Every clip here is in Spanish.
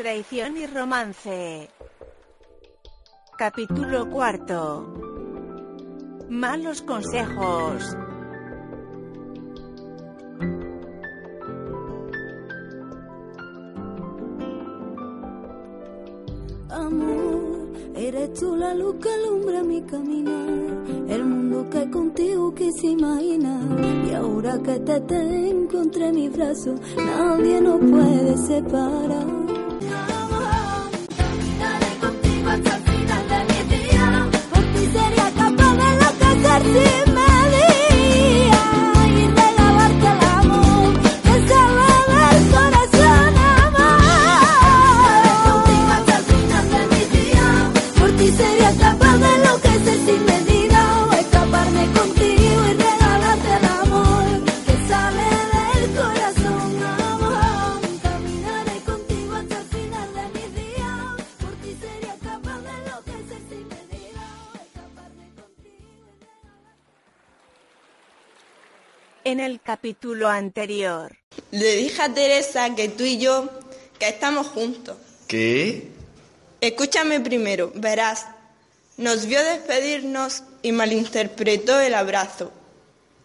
traición y romance. Capítulo cuarto. Malos consejos. Amor, eres tú la luz que alumbra mi caminar, el mundo que contigo quise imaginar. Y ahora que te tengo entre mis brazos, nadie nos puede separar. Ti sería capaz de enloquecer sin medida o escaparme contigo y regalarte el amor que sale del corazón amor. Caminaré contigo hasta el final de mi día, por ti sería capaz de enloquecer sin medida o escaparme contigo En el capítulo anterior. Le dije a Teresa que tú y yo, que estamos juntos. ¿Qué? Escúchame primero, verás. Nos vio despedirnos y malinterpretó el abrazo.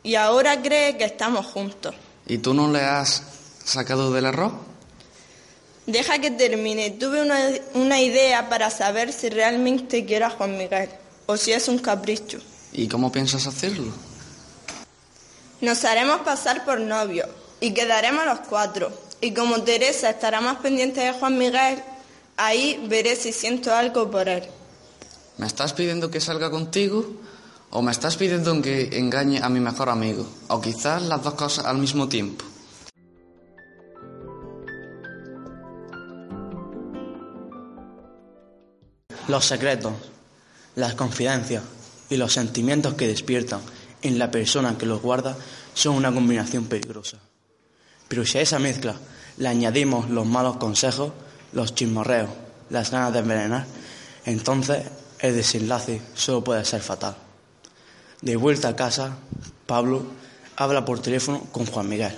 Y ahora cree que estamos juntos. ¿Y tú no le has sacado del arroz? Deja que termine. Tuve una, una idea para saber si realmente quiero a Juan Miguel o si es un capricho. ¿Y cómo piensas hacerlo? Nos haremos pasar por novios y quedaremos los cuatro. Y como Teresa estará más pendiente de Juan Miguel, ahí veré si siento algo por él. ¿Me estás pidiendo que salga contigo? ¿O me estás pidiendo que engañe a mi mejor amigo? O quizás las dos cosas al mismo tiempo. Los secretos, las confidencias y los sentimientos que despiertan en la persona que los guarda son una combinación peligrosa. Pero si a esa mezcla le añadimos los malos consejos, los chismorreos, las ganas de envenenar, entonces el desenlace solo puede ser fatal. De vuelta a casa, Pablo habla por teléfono con Juan Miguel.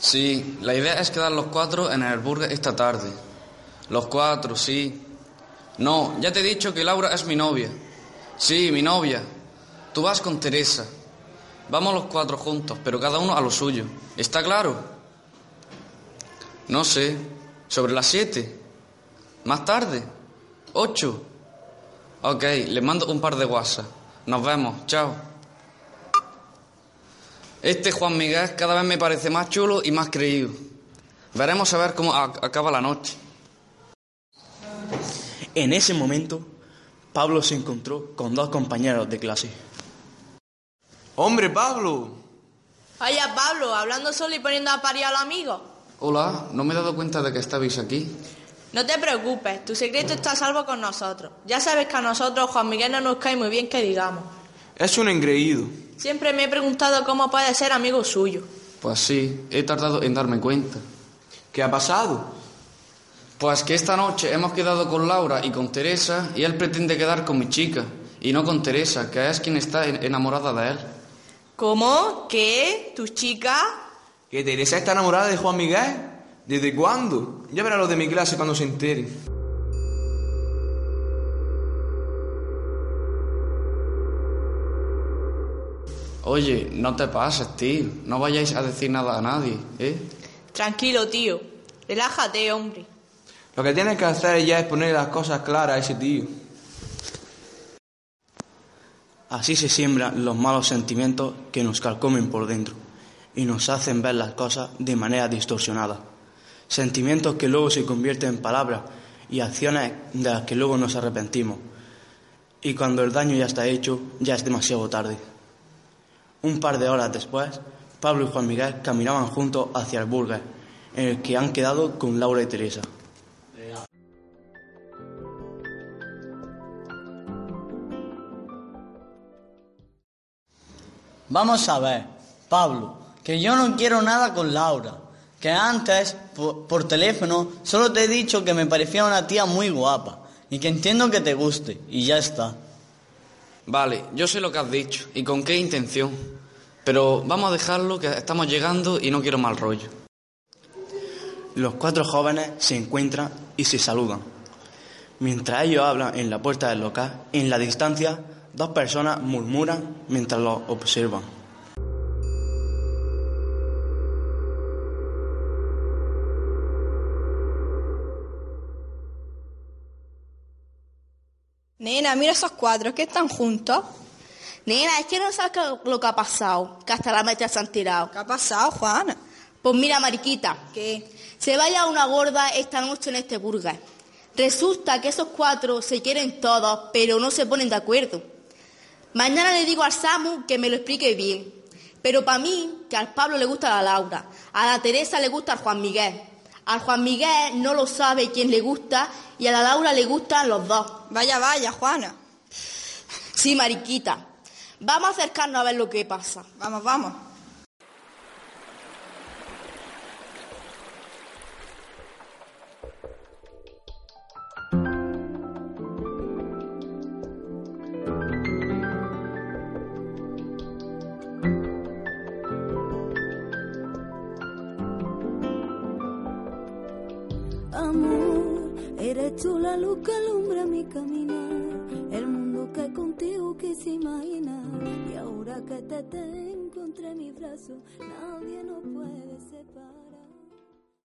Sí, la idea es quedar los cuatro en el burger esta tarde. Los cuatro, sí. No, ya te he dicho que Laura es mi novia. Sí, mi novia. Tú vas con Teresa. Vamos los cuatro juntos, pero cada uno a lo suyo. ¿Está claro? No sé. ¿Sobre las siete? ¿Más tarde? ¿Ocho? Ok, le mando un par de WhatsApp. Nos vemos. Chao. Este Juan Miguel cada vez me parece más chulo y más creído. Veremos a ver cómo acaba la noche. En ese momento, Pablo se encontró con dos compañeros de clase. Hombre, Pablo. Vaya Pablo, hablando solo y poniendo a parir a los amigos. Hola, no me he dado cuenta de que estabais aquí. No te preocupes, tu secreto está a salvo con nosotros. Ya sabes que a nosotros Juan Miguel no nos cae muy bien que digamos. Es un engreído. Siempre me he preguntado cómo puede ser amigo suyo. Pues sí, he tardado en darme cuenta. ¿Qué ha pasado? Pues que esta noche hemos quedado con Laura y con Teresa y él pretende quedar con mi chica y no con Teresa, que es quien está en- enamorada de él. ¿Cómo? ¿Qué? ¿Tu chica? ¿Que Teresa está enamorada de Juan Miguel? ¿Desde cuándo? Ya verá los de mi clase cuando se enteren. Oye, no te pases, tío. No vayáis a decir nada a nadie, ¿eh? Tranquilo, tío. Relájate, hombre. Lo que tienes que hacer ya es poner las cosas claras a ese tío. Así se siembran los malos sentimientos que nos calcomen por dentro y nos hacen ver las cosas de manera distorsionada. Sentimientos que luego se convierten en palabras y acciones de las que luego nos arrepentimos. Y cuando el daño ya está hecho, ya es demasiado tarde. Un par de horas después, Pablo y Juan Miguel caminaban juntos hacia el burger, en el que han quedado con Laura y Teresa. Vamos a ver, Pablo, que yo no quiero nada con Laura. Que antes, por, por teléfono, solo te he dicho que me parecía una tía muy guapa. y que entiendo que te guste, y ya está. Vale, yo sé lo que has dicho y con qué intención. Pero vamos a dejarlo que estamos llegando y no quiero mal rollo. Los cuatro jóvenes se encuentran y se saludan. Mientras ellos hablan en la puerta del local, en la distancia, dos personas murmuran mientras los observan. Nena, mira esos cuatro que están juntos. Nena, es que no sabes lo que ha pasado, que hasta la mecha se han tirado. ¿Qué ha pasado, Juana? Pues mira, Mariquita, ¿Qué? se vaya una gorda esta noche en este burger. Resulta que esos cuatro se quieren todos, pero no se ponen de acuerdo. Mañana le digo al Samu que me lo explique bien. Pero para mí, que al Pablo le gusta la Laura, a la Teresa le gusta al Juan Miguel. Al Juan Miguel no lo sabe quién le gusta y a la Laura le gustan los dos. Vaya, vaya, Juana. Sí, Mariquita. Vamos a acercarnos a ver lo que pasa. Vamos, vamos. Eres tú la luz que alumbra mi caminar, el mundo que contigo quise imaginar. Y ahora que te tengo entre mis brazos, nadie nos puede separar.